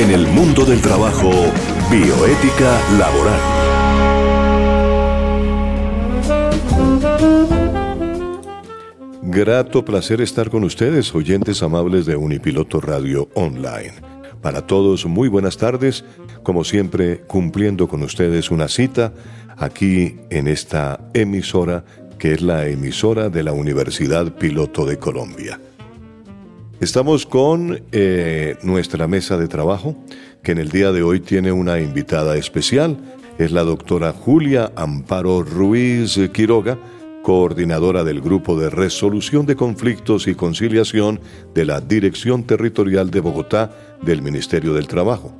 En el mundo del trabajo, bioética laboral. Grato placer estar con ustedes, oyentes amables de Unipiloto Radio Online. Para todos, muy buenas tardes, como siempre, cumpliendo con ustedes una cita aquí en esta emisora que es la emisora de la Universidad Piloto de Colombia. Estamos con eh, nuestra mesa de trabajo, que en el día de hoy tiene una invitada especial. Es la doctora Julia Amparo Ruiz Quiroga, coordinadora del Grupo de Resolución de Conflictos y Conciliación de la Dirección Territorial de Bogotá del Ministerio del Trabajo.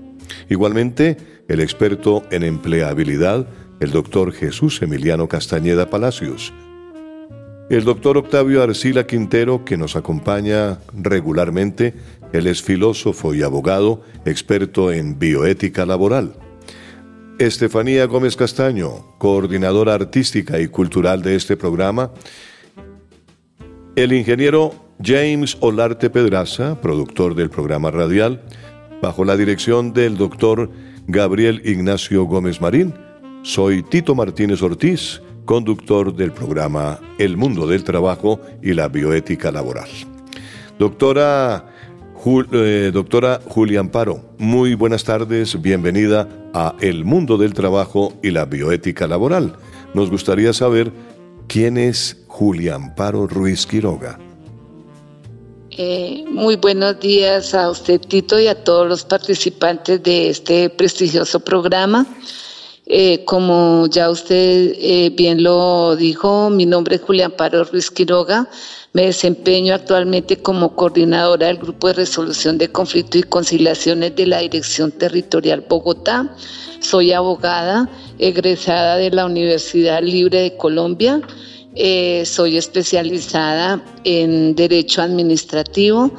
Igualmente, el experto en empleabilidad, el doctor Jesús Emiliano Castañeda Palacios, el doctor Octavio Arcila Quintero, que nos acompaña regularmente, él es filósofo y abogado, experto en bioética laboral. Estefanía Gómez Castaño, coordinadora artística y cultural de este programa. El ingeniero James Olarte Pedraza, productor del programa radial, bajo la dirección del doctor Gabriel Ignacio Gómez Marín. Soy Tito Martínez Ortiz conductor del programa El Mundo del Trabajo y la Bioética Laboral. Doctora, eh, doctora Julia Amparo, muy buenas tardes, bienvenida a El Mundo del Trabajo y la Bioética Laboral. Nos gustaría saber quién es Julia Amparo Ruiz Quiroga. Eh, muy buenos días a usted, Tito, y a todos los participantes de este prestigioso programa. Eh, como ya usted eh, bien lo dijo, mi nombre es Julián Paro Ruiz Quiroga. Me desempeño actualmente como coordinadora del Grupo de Resolución de Conflictos y Conciliaciones de la Dirección Territorial Bogotá. Soy abogada, egresada de la Universidad Libre de Colombia. Eh, soy especializada en Derecho Administrativo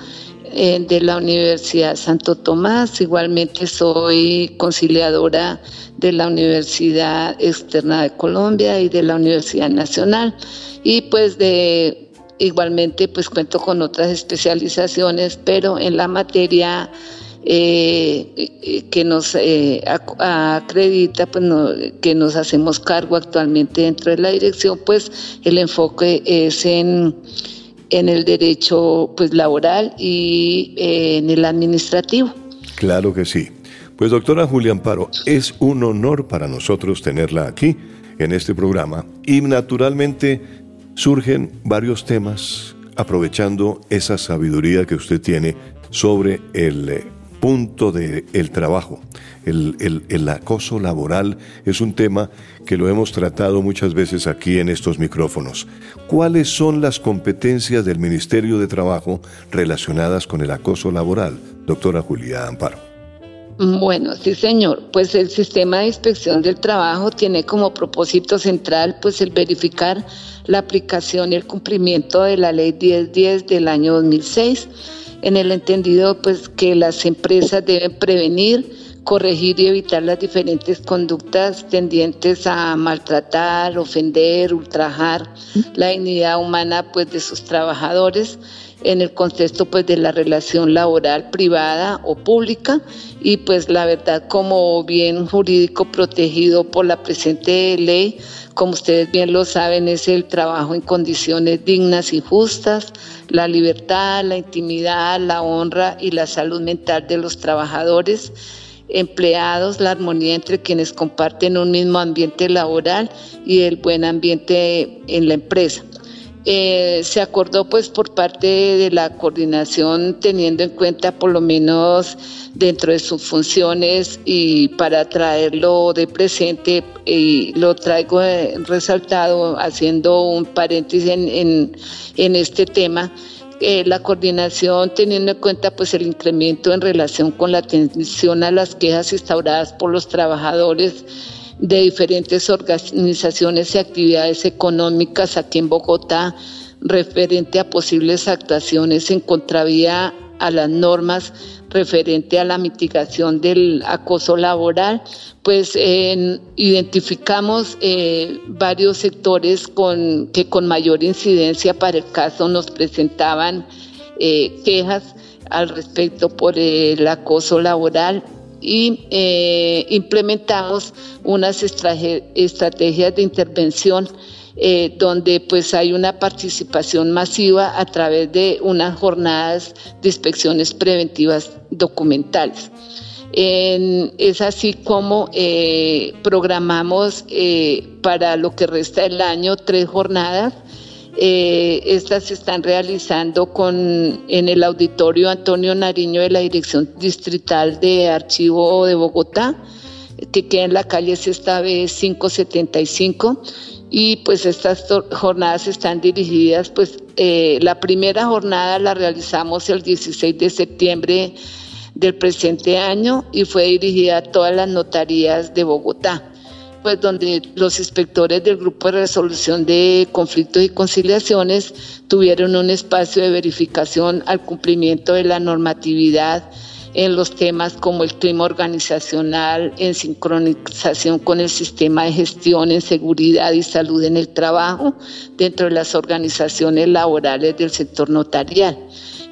de la Universidad Santo Tomás. Igualmente soy conciliadora de la Universidad Externa de Colombia y de la Universidad Nacional. Y pues de igualmente pues cuento con otras especializaciones, pero en la materia eh, que nos eh, acredita, pues que nos hacemos cargo actualmente dentro de la dirección, pues el enfoque es en, en el derecho pues laboral y eh, en el administrativo. Claro que sí. Pues doctora Julia Amparo, es un honor para nosotros tenerla aquí en este programa y naturalmente surgen varios temas aprovechando esa sabiduría que usted tiene sobre el eh, punto del el trabajo. El, el, acoso laboral es un tema que lo hemos tratado muchas veces aquí en estos micrófonos. ¿Cuáles son las competencias del Ministerio de Trabajo relacionadas con el acoso laboral, doctora Julia Amparo? Bueno, sí señor, pues el sistema de inspección del trabajo tiene como propósito central pues el verificar la aplicación y el cumplimiento de la ley 1010 del año 2006 en el entendido pues que las empresas deben prevenir, corregir y evitar las diferentes conductas tendientes a maltratar, ofender, ultrajar la dignidad humana pues de sus trabajadores en el contexto pues de la relación laboral privada o pública. Y pues la verdad como bien jurídico protegido por la presente ley, como ustedes bien lo saben, es el trabajo en condiciones dignas y justas, la libertad, la intimidad, la honra y la salud mental de los trabajadores empleados, la armonía entre quienes comparten un mismo ambiente laboral y el buen ambiente en la empresa. Eh, se acordó pues por parte de la coordinación teniendo en cuenta por lo menos dentro de sus funciones y para traerlo de presente y lo traigo eh, resaltado haciendo un paréntesis en, en, este tema eh, la coordinación teniendo en cuenta pues el incremento en relación con la atención a las quejas instauradas por los trabajadores de diferentes organizaciones y actividades económicas aquí en Bogotá referente a posibles actuaciones en contravía a las normas referente a la mitigación del acoso laboral, pues identificamos eh, varios sectores con, que con mayor incidencia para el caso. Nos presentaban eh, quejas al respecto por el acoso laboral y eh, implementamos unas estrategias de intervención eh, donde pues hay una participación masiva a través de unas jornadas de inspecciones preventivas documentales. es así como eh, programamos para lo que resta del año tres jornadas eh, estas se están realizando con, en el auditorio Antonio Nariño de la Dirección Distrital de Archivo de Bogotá, que queda en la calle Sexta B 575. Y pues estas jornadas están dirigidas, pues eh, la primera jornada la realizamos el 16 de septiembre del presente año y fue dirigida a todas las notarías de Bogotá pues donde los inspectores del Grupo de Resolución de Conflictos y Conciliaciones tuvieron un espacio de verificación al cumplimiento de la normatividad en los temas como el clima organizacional, en sincronización con el sistema de gestión en seguridad y salud en el trabajo dentro de las organizaciones laborales del sector notarial.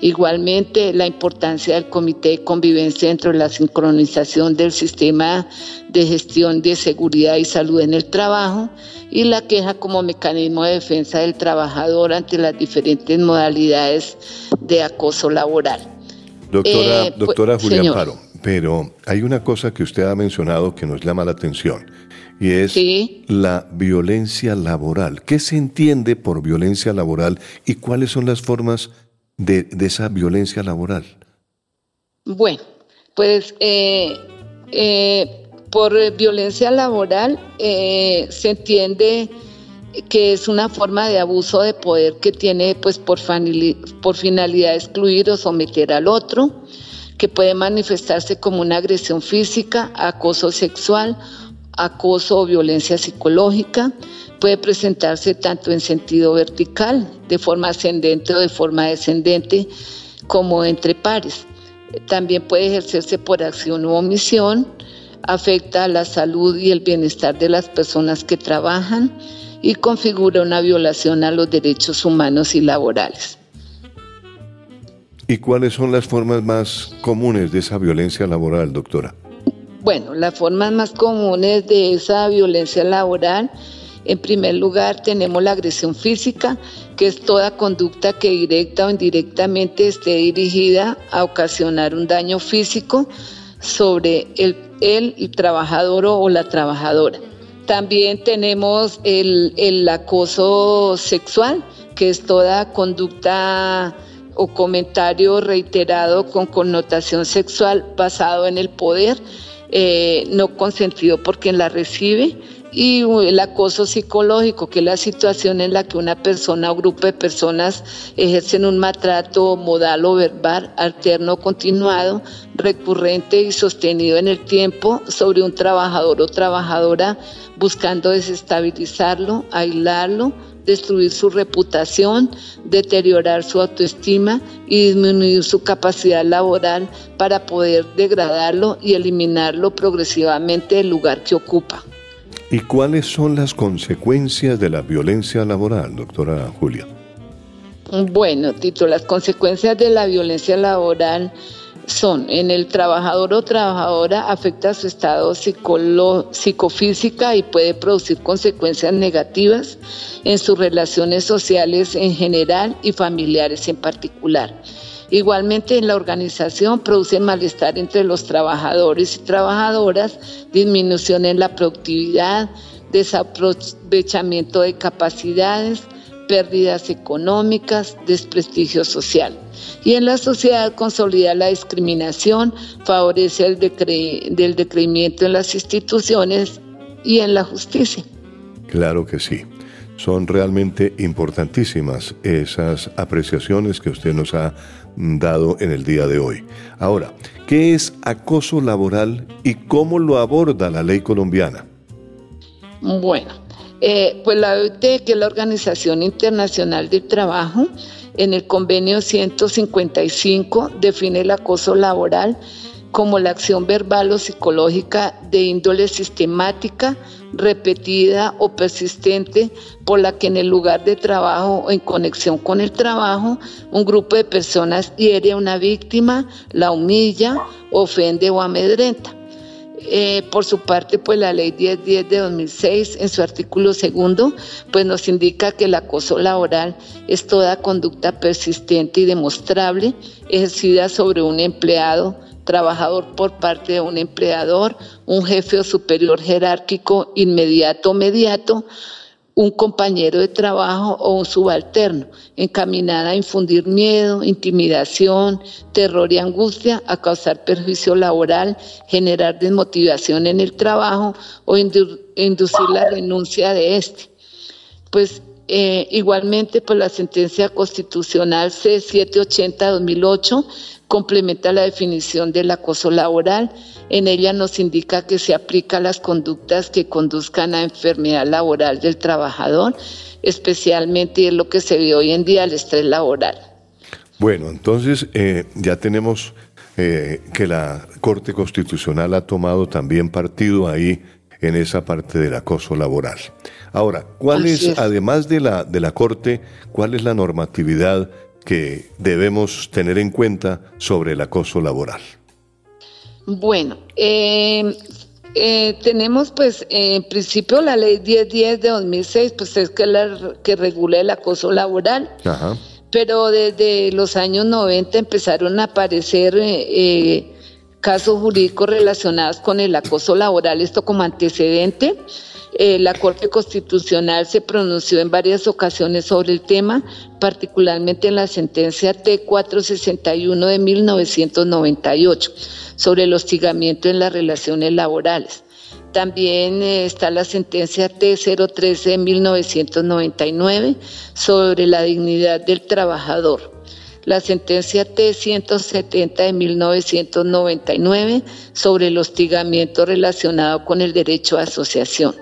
Igualmente, la importancia del Comité de Convivencia dentro de la sincronización del sistema de gestión de seguridad y salud en el trabajo y la queja como mecanismo de defensa del trabajador ante las diferentes modalidades de acoso laboral. Doctora, eh, pues, doctora Julián Paro, pero hay una cosa que usted ha mencionado que nos llama la atención y es la violencia laboral. ¿Qué se entiende por violencia laboral y cuáles son las formas de, esa violencia laboral? Bueno, pues eh, eh, por violencia laboral eh, se entiende que es una forma de abuso de poder que tiene pues por, finalidad excluir o someter al otro, que puede manifestarse como una agresión física, acoso sexual, acoso o violencia psicológica, puede presentarse tanto en sentido vertical, de forma ascendente o de forma descendente, como entre pares. También puede ejercerse por acción u omisión, afecta a la salud y el bienestar de las personas que trabajan y configura una violación a los derechos humanos y laborales. ¿Y cuáles son las formas más comunes de esa violencia laboral, doctora? Bueno, las formas más comunes de esa violencia laboral en primer lugar, tenemos la agresión física, que es toda conducta que directa o indirectamente esté dirigida a ocasionar un daño físico sobre el, el, trabajador o la trabajadora. También tenemos el, el acoso sexual, que es toda conducta o comentario reiterado con connotación sexual basado en el poder, eh, no consentido por quien la recibe, y el acoso psicológico, que es la situación en la que una persona o grupo de personas ejercen un maltrato modal o verbal alterno continuado, recurrente y sostenido en el tiempo sobre un trabajador o trabajadora, buscando desestabilizarlo, aislarlo, destruir su reputación, deteriorar su autoestima y disminuir su capacidad laboral para poder degradarlo y eliminarlo progresivamente del lugar que ocupa. ¿Y cuáles son las consecuencias de la violencia laboral, doctora Julia? Bueno, Tito, las consecuencias de la violencia laboral son en el trabajador o trabajadora afecta su estado psicofísica y puede producir consecuencias negativas en sus relaciones sociales en general y familiares en particular. Igualmente en la organización produce malestar entre los trabajadores y trabajadoras, disminución en la productividad, desaprovechamiento de capacidades, pérdidas económicas, desprestigio social. Y en la sociedad consolida la discriminación, favorece el del decreimiento en las instituciones y en la justicia. Claro que sí. Son realmente importantísimas esas apreciaciones que usted nos ha dado en el día de hoy. Ahora, ¿qué es acoso laboral y cómo lo aborda la ley colombiana? Bueno, eh, pues la OIT, que es la Organización Internacional del Trabajo, en el convenio 155 define el acoso laboral como la acción verbal o psicológica de índole sistemática, repetida o persistente por la que en el lugar de trabajo o en conexión con el trabajo un grupo de personas hiere a una víctima, la humilla, ofende o amedrenta. Eh, por su parte, pues la ley 1010 de 2006, en su artículo segundo, pues nos indica que el acoso laboral es toda conducta persistente y demostrable ejercida sobre un empleado, trabajador por parte de un empleador, un jefe o superior jerárquico inmediato o mediato, un compañero de trabajo o un subalterno, encaminada a infundir miedo, intimidación, terror y angustia, a causar perjuicio laboral, generar desmotivación en el trabajo o inducir la renuncia de este. Pues eh, igualmente, pues la sentencia constitucional C780-2008 complementa la definición del acoso laboral. En ella nos indica que se aplica a las conductas que conduzcan a enfermedad laboral del trabajador, especialmente en lo que se ve hoy en día el estrés laboral. Bueno, entonces eh, ya tenemos eh, que la Corte Constitucional ha tomado también partido ahí en esa parte del acoso laboral. Ahora, ¿cuál es, además de la, de la Corte, cuál es la normatividad que debemos tener en cuenta sobre el acoso laboral? Bueno, eh, eh, tenemos pues en principio la ley 1010 de 2006, pues es que la que regula el acoso laboral. Pero desde los años 90 empezaron a aparecer eh, casos jurídicos relacionados con el acoso laboral, esto como antecedente. Eh, la Corte Constitucional se pronunció en varias ocasiones sobre el tema, particularmente en la sentencia T461 de 1998 sobre el hostigamiento en las relaciones laborales. También eh, está la sentencia T013 de 1999 sobre la dignidad del trabajador la sentencia T-170 de 1999 sobre el hostigamiento relacionado con el derecho a asociación.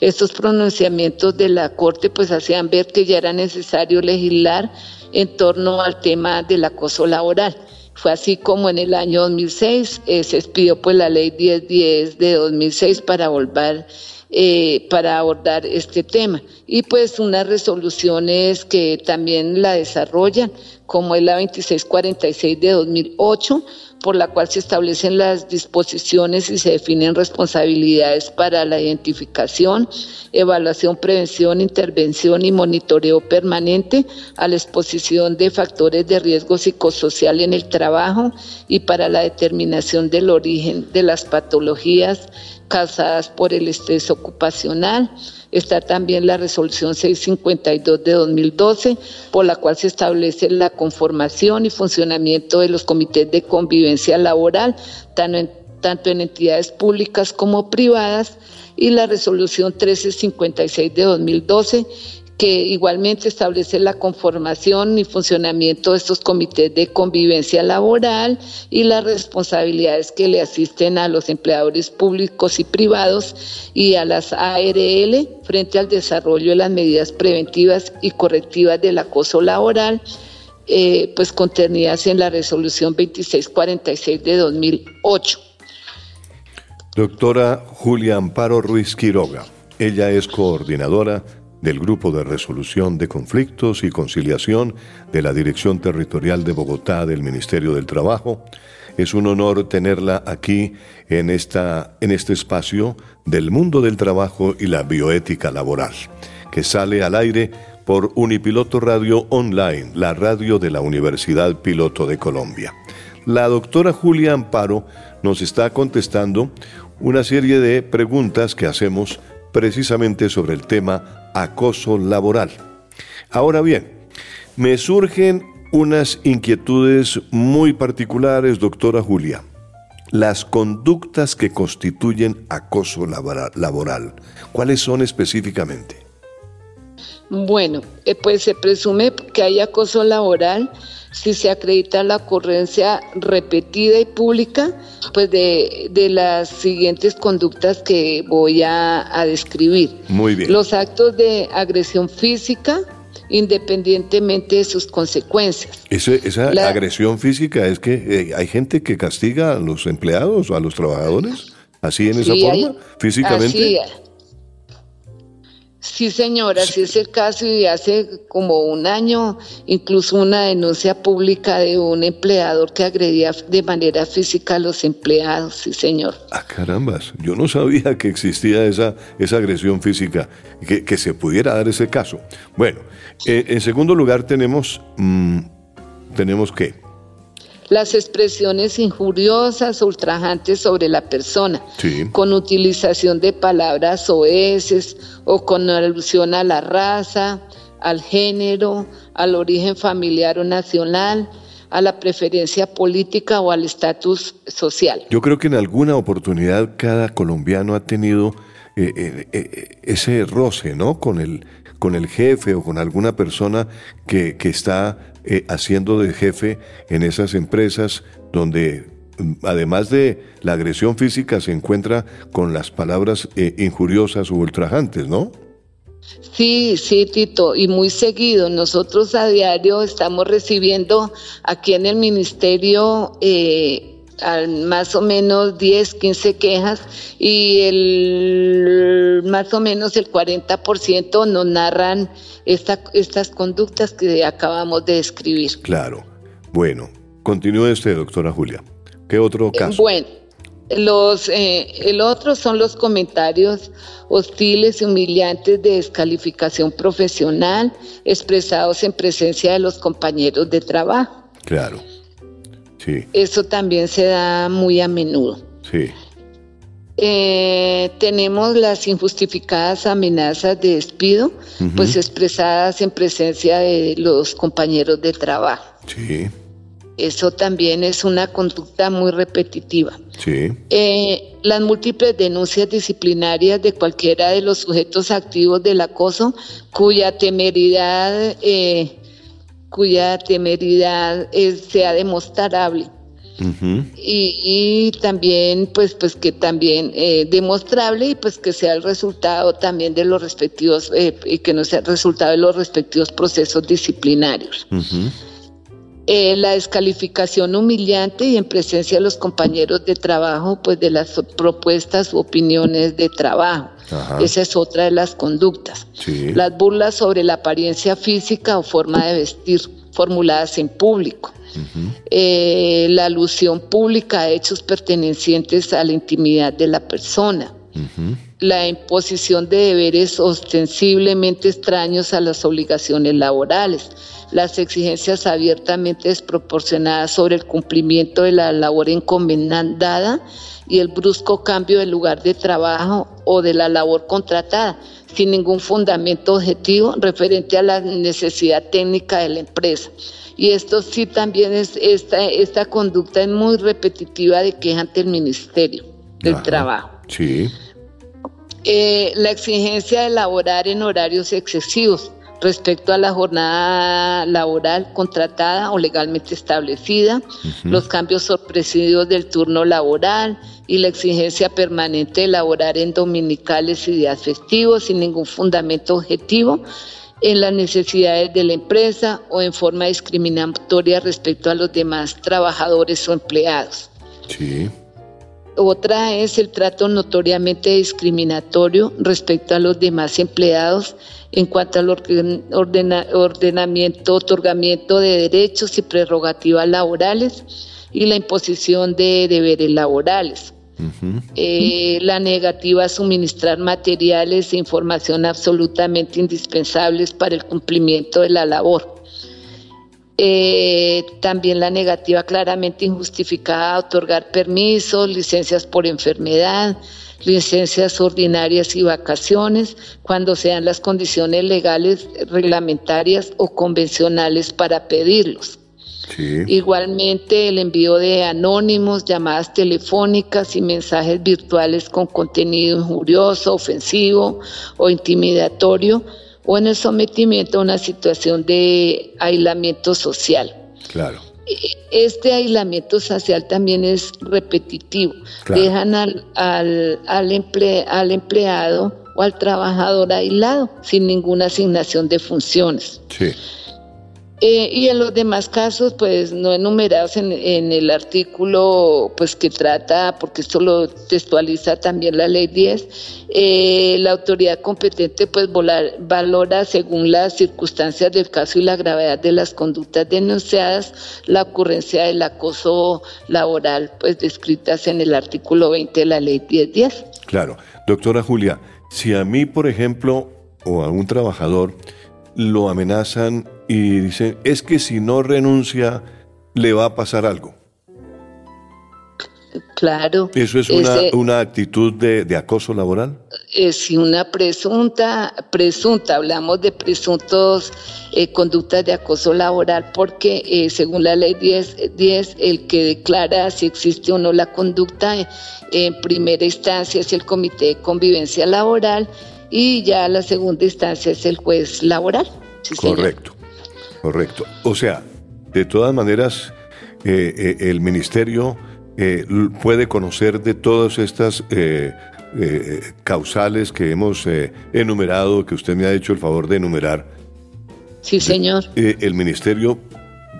Estos pronunciamientos de la Corte pues hacían ver que ya era necesario legislar en torno al tema del acoso laboral. Fue así como en el año 2006 eh, se expidió pues la ley 1010 de 2006 para volver eh, para abordar este tema. Y pues unas resoluciones que también la desarrollan, como es la 2646 de 2008, por la cual se establecen las disposiciones y se definen responsabilidades para la identificación, evaluación, prevención, intervención y monitoreo permanente a la exposición de factores de riesgo psicosocial en el trabajo y para la determinación del origen de las patologías causadas por el estrés ocupacional. Está también la resolución 652 de 2012, por la cual se establece la conformación y funcionamiento de los comités de convivencia laboral, tanto en, tanto en entidades públicas como privadas, y la resolución 1356 de 2012 que igualmente establece la conformación y funcionamiento de estos comités de convivencia laboral y las responsabilidades que le asisten a los empleadores públicos y privados y a las ARL frente al desarrollo de las medidas preventivas y correctivas del acoso laboral, eh, pues contenidas en la resolución 2646 de 2008. Doctora Julia Amparo Ruiz Quiroga, ella es coordinadora del Grupo de Resolución de Conflictos y Conciliación de la Dirección Territorial de Bogotá del Ministerio del Trabajo. Es un honor tenerla aquí en, esta, en este espacio del mundo del trabajo y la bioética laboral, que sale al aire por Unipiloto Radio Online, la radio de la Universidad Piloto de Colombia. La doctora Julia Amparo nos está contestando una serie de preguntas que hacemos precisamente sobre el tema acoso laboral. Ahora bien, me surgen unas inquietudes muy particulares, doctora Julia. Las conductas que constituyen acoso laboral, ¿cuáles son específicamente? Bueno, eh, pues se presume que hay acoso laboral si se acredita la ocurrencia repetida y pública pues de, las siguientes conductas que voy a, describir. Muy bien. Los actos de agresión física, independientemente de sus consecuencias. esa agresión física es que eh, hay gente que castiga a los empleados o a los trabajadores, así en esa forma, físicamente. Sí, señora, así es el caso y hace como un año incluso una denuncia pública de un empleador que agredía de manera física a los empleados, sí, señor. Ah, carambas, yo no sabía que existía esa, esa agresión física, que, que se pudiera dar ese caso. Bueno, eh, en segundo lugar tenemos, mm, tenemos qué? Las expresiones injuriosas ultrajantes sobre la persona, con utilización de palabras oeces o con alusión a la raza, al género, al origen familiar o nacional, a la preferencia política o al estatus social. Yo creo que en alguna oportunidad cada colombiano ha tenido eh, eh, eh, ese roce, ¿no? Con el, con el jefe o con alguna persona que, que está eh, haciendo de jefe en esas empresas donde mm, además de la agresión física se encuentra con las palabras eh, injuriosas o ultrajantes, ¿no? Sí, sí, Tito, y muy seguido. Nosotros a diario estamos recibiendo aquí en el ministerio eh, más o menos 10, 15 quejas y el más o menos el 40% nos narran esta, estas conductas que acabamos de describir. Claro. Bueno, continúe este, doctora Julia. ¿Qué otro eh, caso? bueno, los, eh, el otro son los comentarios hostiles y humillantes de descalificación profesional expresados en presencia de los compañeros de trabajo. Claro. Eso también se da muy a menudo. Sí. Eh, tenemos las injustificadas amenazas de despido, pues expresadas en presencia de los compañeros de trabajo. Sí. Eso también es una conducta muy repetitiva. Sí. Eh, las múltiples denuncias disciplinarias de cualquiera de los sujetos activos del acoso, cuya temeridad eh, cuya temeridad sea demostrable. y, también pues pues que también eh, demostrable y pues que sea el resultado también de los respectivos eh, y que no sea el resultado de los respectivos procesos disciplinarios eh, la descalificación humillante y en presencia de los compañeros de trabajo pues de las propuestas u opiniones de trabajo esa es otra de las conductas. Las burlas sobre la apariencia física o forma de vestir formuladas en público. Eh, la alusión pública a hechos pertenecientes a la intimidad de la persona. La imposición de deberes ostensiblemente extraños a las obligaciones laborales. Las exigencias abiertamente desproporcionadas sobre el cumplimiento de la labor encomendada y el brusco cambio de lugar de trabajo o de la labor contratada, sin ningún fundamento objetivo referente a la necesidad técnica de la empresa. Y esto sí también es, esta, esta conducta es muy repetitiva de queja ante el Ministerio del Trabajo. Sí. Eh, la exigencia de elaborar en horarios excesivos respecto a la jornada laboral contratada o legalmente establecida, los cambios sorpresivos del turno laboral y la exigencia permanente de elaborar en dominicales y días festivos sin ningún fundamento objetivo en las necesidades de la empresa o en forma discriminatoria respecto a los demás trabajadores o empleados. Sí. Otra es el trato notoriamente discriminatorio respecto a los demás empleados en cuanto al ordenamiento, otorgamiento de derechos y prerrogativas laborales y la imposición de deberes laborales. Eh, la negativa a suministrar materiales e información absolutamente indispensables para el cumplimiento de la labor. Eh, también la negativa claramente injustificada a otorgar permisos, licencias por enfermedad, licencias ordinarias y vacaciones cuando sean las condiciones legales, reglamentarias o convencionales para pedirlos. Igualmente el envío de anónimos, llamadas telefónicas y mensajes virtuales con contenido injurioso, ofensivo o intimidatorio o en el sometimiento a una situación de aislamiento social. Claro. este aislamiento social también es repetitivo. Dejan al, al, al, al empleado o al trabajador aislado, sin ninguna asignación de funciones. Sí. Eh, y en los demás casos, pues no enumerados en, el artículo pues que trata, porque esto lo textualiza también la ley 10, eh, la autoridad competente pues valora según las circunstancias del caso y la gravedad de las conductas denunciadas la ocurrencia del acoso laboral pues descritas en el artículo 20 de la ley 1010. Claro. Doctora Julia, si a mí, por ejemplo, o a un trabajador, lo amenazan y dicen, es que si no renuncia, le va a pasar algo. Claro. ¿Eso es una, actitud de, acoso laboral? Es una presunta, presunta, hablamos de presuntos eh, conductas de acoso laboral porque eh, según la ley 10, 10, el que declara si existe o no la conducta en primera instancia es el Comité de Convivencia Laboral y ya la segunda instancia es el juez laboral. correcto, correcto. O sea, de todas maneras, eh, eh, el ministerio eh, puede conocer de todas estas causales que hemos enumerado, que usted me ha hecho el favor de enumerar. Sí, señor. el ministerio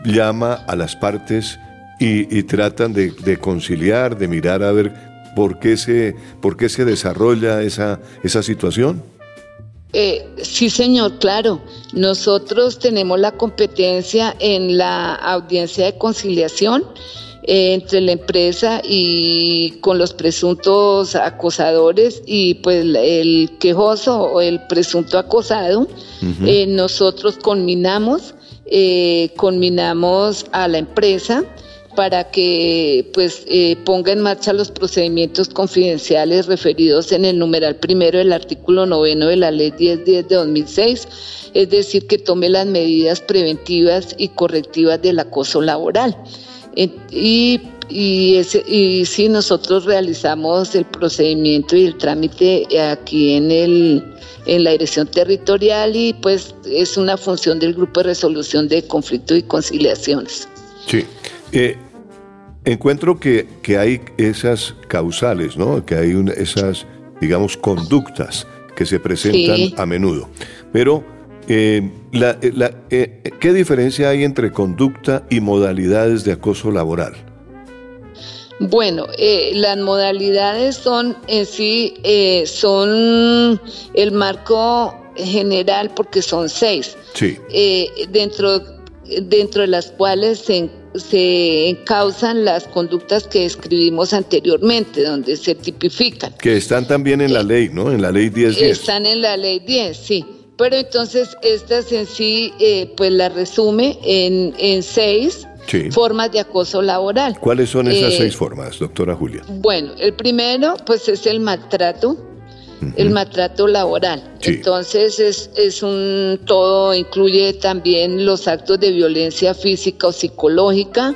llama a las partes y, tratan de, de, conciliar, de mirar a ver ¿Por qué se, por qué se desarrolla esa, esa situación? Eh, sí, señor, claro. Nosotros tenemos la competencia en la audiencia de conciliación eh, entre la empresa y con los presuntos acosadores y pues el quejoso o el presunto acosado. Eh, nosotros conminamos, conminamos a la empresa para que pues eh, ponga en marcha los procedimientos confidenciales referidos en el numeral primero del artículo noveno de la ley 1010 de 2006, es decir, que tome las medidas preventivas y correctivas del acoso laboral. Y, y, y sí, nosotros realizamos el procedimiento y el trámite aquí en el en la dirección territorial y pues es una función del grupo de resolución de conflictos y conciliaciones. Sí. Eh, encuentro que, hay esas causales, ¿no? Que hay esas, digamos, conductas que se presentan a menudo. Pero, eh, eh, ¿qué diferencia hay entre conducta y modalidades de acoso laboral? Bueno, las modalidades son en sí, son el marco general porque son seis. Sí. dentro, dentro de las cuales se se encausan las conductas que describimos anteriormente, donde se tipifican. Que están también en la ley, ¿no? En la ley 10. Están en la ley 10, sí. Pero entonces estas en sí, eh, pues la resume en, en seis formas de acoso laboral. ¿Cuáles son esas eh, seis formas, doctora Julia? Bueno, el primero, pues es el maltrato el maltrato laboral. Entonces es, es un todo, incluye también los actos de violencia física o psicológica,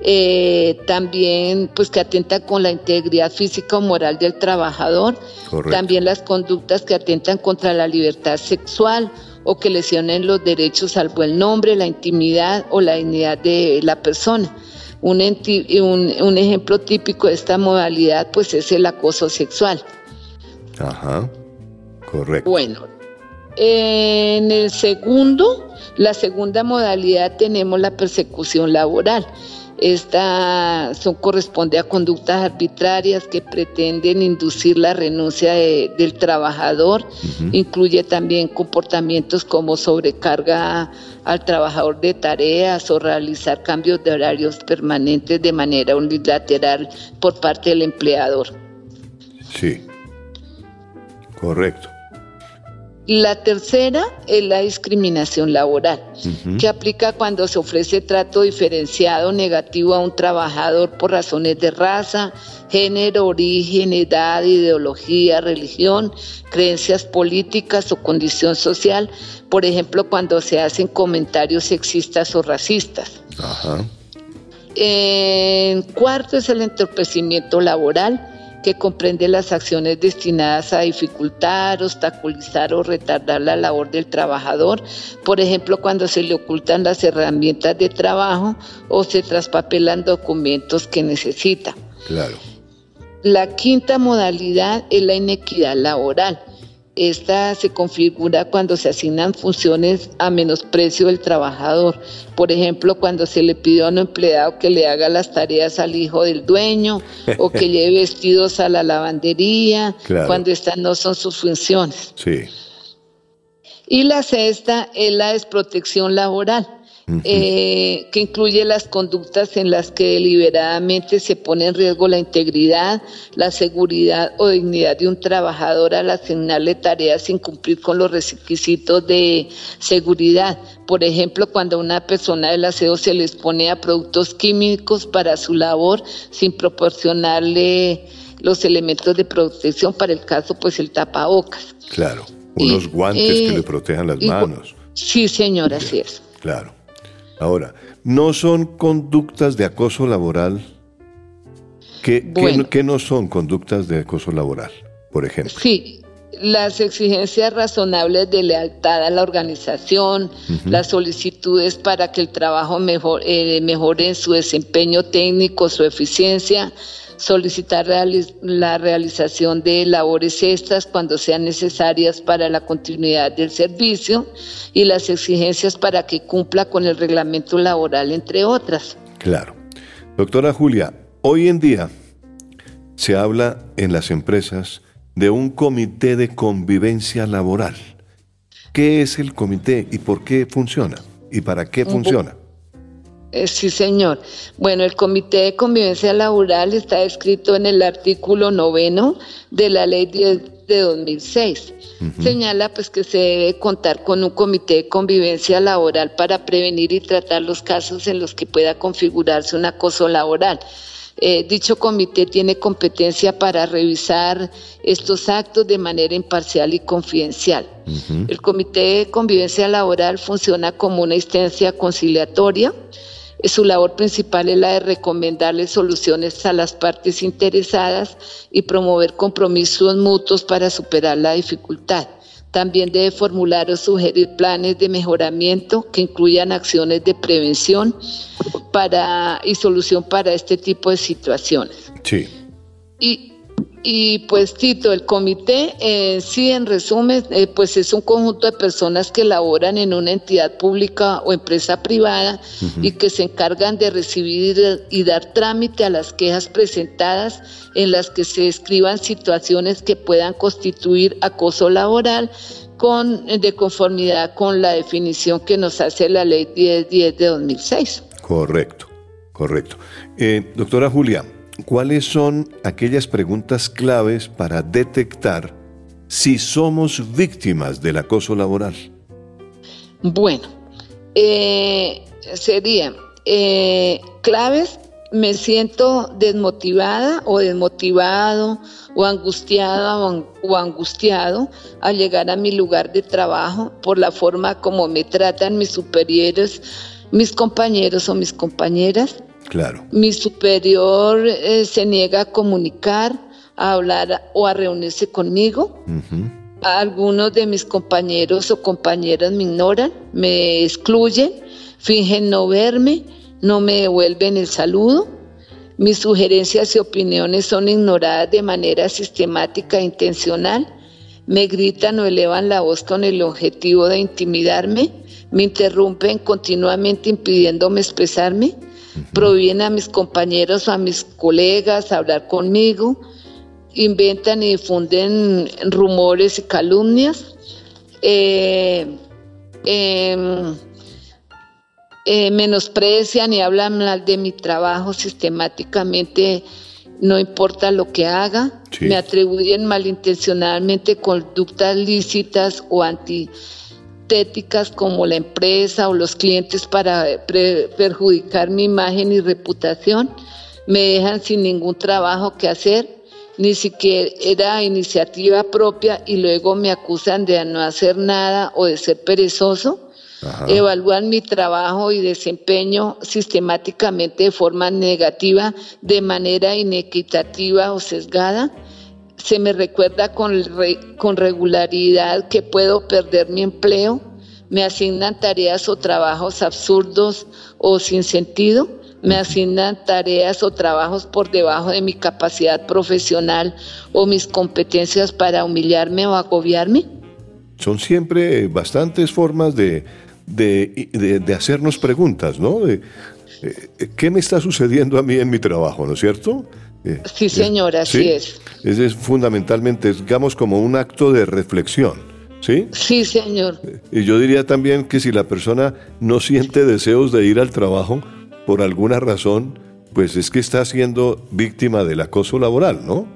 eh, también pues que atenta con la integridad física o moral del trabajador, también las conductas que atentan contra la libertad sexual o que lesionen los derechos al buen nombre, la intimidad o la dignidad de la persona. Un, un, un ejemplo típico de esta modalidad pues es el acoso sexual. Ajá, correcto. Bueno, en el segundo, la segunda modalidad tenemos la persecución laboral. Esta son, corresponde a conductas arbitrarias que pretenden inducir la renuncia del trabajador. Incluye también comportamientos como sobrecarga al trabajador de tareas o realizar cambios de horarios permanentes de manera unilateral por parte del empleador. Sí. Correcto. La tercera es la discriminación laboral, que aplica cuando se ofrece trato diferenciado negativo a un trabajador por razones de raza, género, origen, edad, ideología, religión, creencias políticas o condición social, por ejemplo, cuando se hacen comentarios sexistas o racistas. En cuarto es el entorpecimiento laboral, que comprende las acciones destinadas a dificultar, obstaculizar o retardar la labor del trabajador, por ejemplo, cuando se le ocultan las herramientas de trabajo o se traspapelan documentos que necesita. Claro. La quinta modalidad es la inequidad laboral. Esta se configura cuando se asignan funciones a menosprecio del trabajador. Por ejemplo, cuando se le pide a un empleado que le haga las tareas al hijo del dueño o que lleve vestidos a la lavandería, cuando estas no son sus funciones. Sí. Y la sexta es la desprotección laboral eh, que incluye las conductas en las que deliberadamente se pone en riesgo la integridad, la seguridad o dignidad de un trabajador al asignarle tareas sin cumplir con los requisitos de seguridad. Por ejemplo, cuando a una persona del aseo se les pone a productos químicos para su labor sin proporcionarle los elementos de protección, para el caso, pues el tapabocas. Claro, unos guantes que le protejan las manos. Sí, señor, así es. Claro. Ahora, ¿no son conductas de acoso laboral? ¿Qué, no son conductas de acoso laboral, por ejemplo? Sí, las exigencias razonables de lealtad a la organización, las solicitudes para que el trabajo mejor, eh, mejore su desempeño técnico, su eficiencia, solicitar la realización de labores extras cuando sean necesarias para la continuidad del servicio y las exigencias para que cumpla con el reglamento laboral, entre otras. Claro. Doctora Julia, hoy en día se habla en las empresas de un comité de convivencia laboral. ¿Qué es el comité y por qué funciona? ¿Y para qué funciona? Eh, sí, señor. Bueno, el Comité de Convivencia Laboral está escrito en el artículo noveno de la Ley 10 de 2006. Señala pues que se debe contar con un comité de convivencia laboral para prevenir y tratar los casos en los que pueda configurarse un acoso laboral. Eh, dicho comité tiene competencia para revisar estos actos de manera imparcial y confidencial. El comité de convivencia laboral funciona como una instancia conciliatoria su labor principal es la de recomendarle soluciones a las partes interesadas y promover compromisos mutuos para superar la dificultad. También debe formular o sugerir planes de mejoramiento que incluyan acciones de prevención para, y solución para este tipo de situaciones. Sí. Y y pues Tito, el comité, eh, sí, en resumen, eh, pues es un conjunto de personas que laboran en una entidad pública o empresa privada y que se encargan de recibir y dar trámite a las quejas presentadas en las que se escriban situaciones que puedan constituir acoso laboral con, de conformidad con la definición que nos hace la ley 1010 de 2006. Correcto, correcto. Eh, doctora Julia, ¿cuáles son aquellas preguntas claves para detectar si somos víctimas del acoso laboral? Bueno, eh, serían eh, claves, me siento desmotivada o desmotivado o angustiada o angustiado al llegar a mi lugar de trabajo por la forma como me tratan mis superiores, mis compañeros o mis compañeras Claro. Mi superior eh, se niega a comunicar, a hablar o a reunirse conmigo. Algunos de mis compañeros o compañeras me ignoran, me excluyen, fingen no verme, no me devuelven el saludo. Mis sugerencias y opiniones son ignoradas de manera sistemática e intencional. Me gritan o elevan la voz con el objetivo de intimidarme. Me interrumpen continuamente impidiéndome expresarme provienen a mis compañeros o a mis colegas a hablar conmigo, inventan y difunden rumores y calumnias, eh, em, eh, menosprecian y hablan mal de mi trabajo sistemáticamente, no importa lo que haga, me atribuyen malintencionadamente conductas lícitas o anti como la empresa o los clientes para perjudicar mi imagen y reputación, me dejan sin ningún trabajo que hacer, ni siquiera era iniciativa propia y luego me acusan de no hacer nada o de ser perezoso. evalúan mi trabajo y desempeño sistemáticamente de forma negativa, de manera inequitativa o sesgada. Se me recuerda con, con regularidad que puedo perder mi empleo. Me asignan tareas o trabajos absurdos o sin sentido me asignan tareas o trabajos por debajo de mi capacidad profesional o mis competencias para humillarme o agobiarme? Son siempre bastantes formas de, de, hacernos preguntas, ¿no? De, eh, ¿Qué me está sucediendo a mí en mi trabajo, no es cierto? Eh, sí, señor, así es. Ese es fundamentalmente, digamos, como un acto de reflexión. ¿Sí? Sí, señor. Y yo diría también que si la persona no siente deseos de ir al trabajo, por alguna razón, pues es que está siendo víctima del acoso laboral, ¿no?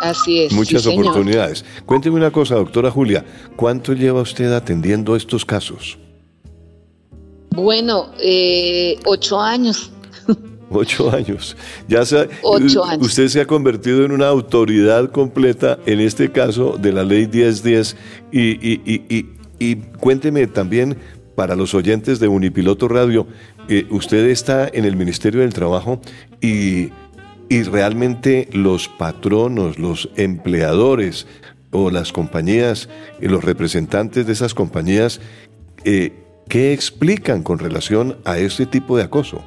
Así es. Muchas oportunidades. Cuénteme una cosa, doctora Julia, ¿cuánto lleva usted atendiendo estos casos? Bueno, eh, ocho años. Ocho años. Ya ocho años. Usted se ha convertido en una autoridad completa en este caso de la ley 1010 y, y, y, y cuénteme también para los oyentes de Unipiloto Radio, eh, usted está en el Ministerio del Trabajo y, realmente los patronos, los empleadores o las compañías, y los representantes de esas compañías, eh, ¿qué explican con relación a este tipo de acoso?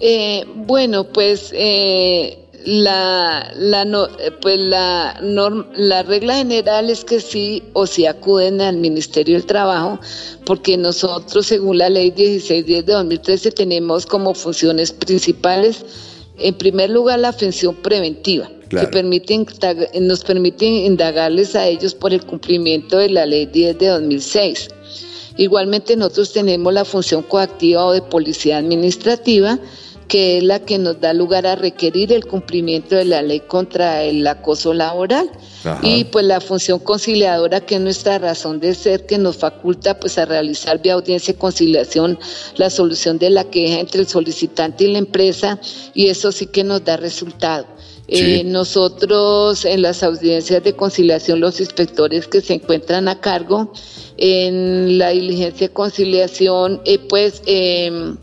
Eh, bueno, pues la, la, eh, pues la, la regla general es que sí o sí acuden al Ministerio del Trabajo, porque nosotros, según la ley 1610 de 2013, tenemos como funciones principales, en primer lugar, la función preventiva. que permite, nos permite indagarles a ellos por el cumplimiento de la ley 10 de 2006. Igualmente nosotros tenemos la función coactiva o de policía administrativa, que es la que nos da lugar a requerir el cumplimiento de la ley contra el acoso laboral. Y pues la función conciliadora, que es nuestra razón de ser, que nos faculta pues a realizar vía audiencia y conciliación la solución de la queja entre el solicitante y la empresa, y eso sí que nos da resultado. Eh, nosotros en las audiencias de conciliación, los inspectores que se encuentran a cargo en la diligencia de conciliación, eh, pues eh,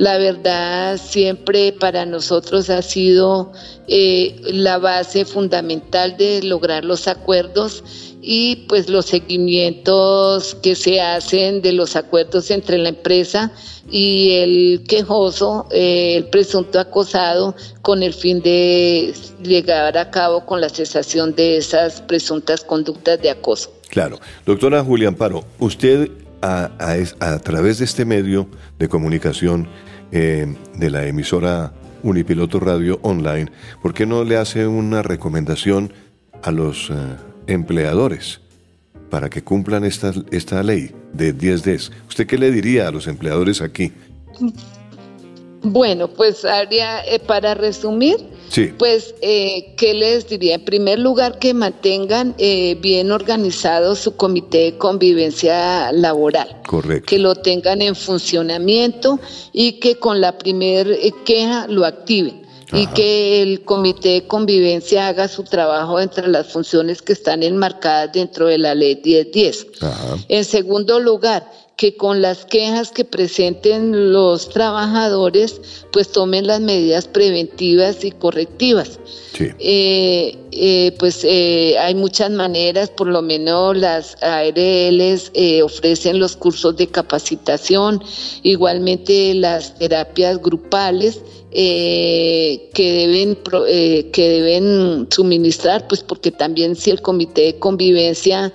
la verdad siempre para nosotros ha sido eh, la base fundamental de lograr los acuerdos y pues los seguimientos que se hacen de los acuerdos entre la empresa y el quejoso, eh, el presunto acosado, con el fin de llegar a cabo con la cesación de esas presuntas conductas de acoso. Claro. Doctora Julián Paro, usted a, a, a través de este medio de comunicación eh, de la emisora Unipiloto Radio Online, ¿por qué no le hace una recomendación a los eh, empleadores para que cumplan esta, esta ley de 10 ¿Usted qué le diría a los empleadores aquí? Bueno, pues haría, eh, para resumir, pues, eh, ¿qué les diría? En primer lugar, que mantengan eh, bien organizado su comité de convivencia laboral. Correcto. Que lo tengan en funcionamiento y que con la primer eh, queja lo activen. Y que el comité de convivencia haga su trabajo entre las funciones que están enmarcadas dentro de la ley 1010. En segundo lugar, que con las quejas que presenten los trabajadores, pues tomen las medidas preventivas y correctivas. Eh, eh, pues eh, hay muchas maneras, por lo menos las ARLs ofrecen los cursos de capacitación, igualmente las terapias grupales. que deben que deben suministrar pues porque también si el comité de convivencia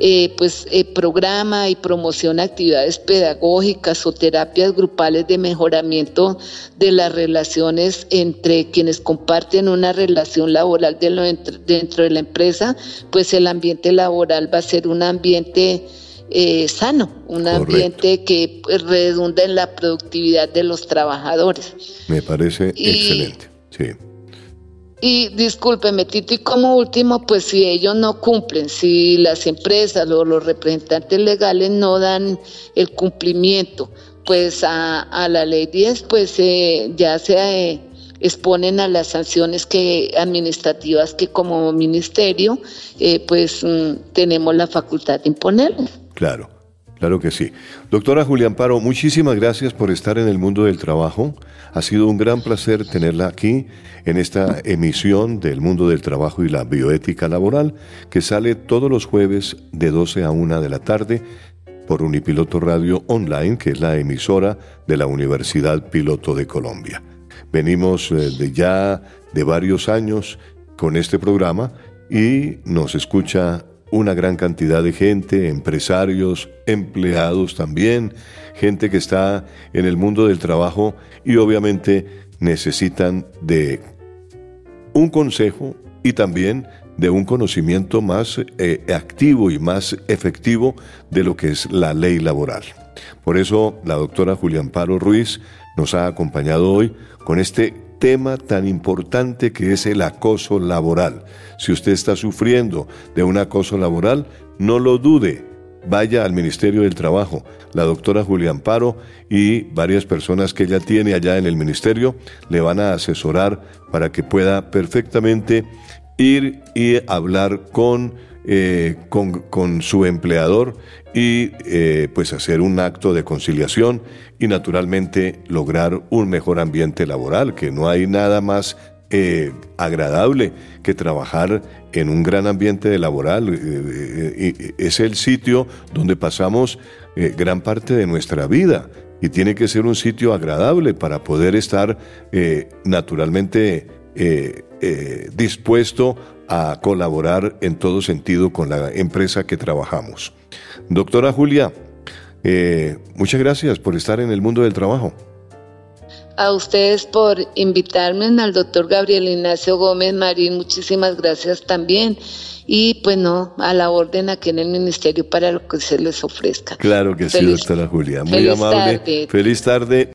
eh, pues eh, programa y promociona actividades pedagógicas o terapias grupales de mejoramiento de las relaciones entre quienes comparten una relación laboral dentro de la empresa, pues el ambiente laboral va a ser un ambiente eh, sano, un ambiente que redunda en la productividad de los trabajadores. Me parece excelente. Sí. Y discúlpeme, Tito, y como último, pues si ellos no cumplen, si las empresas o los representantes legales no dan el cumplimiento, pues a, la ley 10, pues eh, ya se eh, exponen a las sanciones que administrativas que como ministerio, eh, pues mm, tenemos la facultad de imponerles. Claro. Claro que sí. Doctora Julián Paro, muchísimas gracias por estar en el mundo del trabajo. Ha sido un gran placer tenerla aquí en esta emisión del mundo del trabajo y la bioética laboral que sale todos los jueves de 12 a 1 de la tarde por Unipiloto Radio Online, que es la emisora de la Universidad Piloto de Colombia. Venimos eh, de ya de varios años con este programa y nos escucha una gran cantidad de gente, empresarios, empleados también, gente que está en el mundo del trabajo y obviamente necesitan de un consejo y también de un conocimiento más eh, activo y más efectivo de lo que es la ley laboral. Por eso la doctora Julián Paro Ruiz nos ha acompañado hoy con este tema tan importante que es el acoso laboral. Si usted está sufriendo de un acoso laboral, no lo dude. Vaya al Ministerio del Trabajo. La doctora Julián Paro y varias personas que ella tiene allá en el ministerio le van a asesorar para que pueda perfectamente ir y hablar con, eh, con, su empleador y eh, pues hacer un acto de conciliación y naturalmente lograr un mejor ambiente laboral, que no hay nada más eh, agradable que trabajar en un gran ambiente laboral. es el sitio donde pasamos gran parte de nuestra vida y tiene que ser un sitio agradable para poder estar naturalmente dispuesto a colaborar en todo sentido con la empresa que trabajamos. Doctora Julia, eh, muchas gracias por estar en el mundo del trabajo. A ustedes por invitarme, al doctor Gabriel Ignacio Gómez Marín, muchísimas gracias también. Y pues no, a la orden aquí en el ministerio para lo que se les ofrezca. Claro que sí, doctora Julia. Muy amable. Feliz tarde.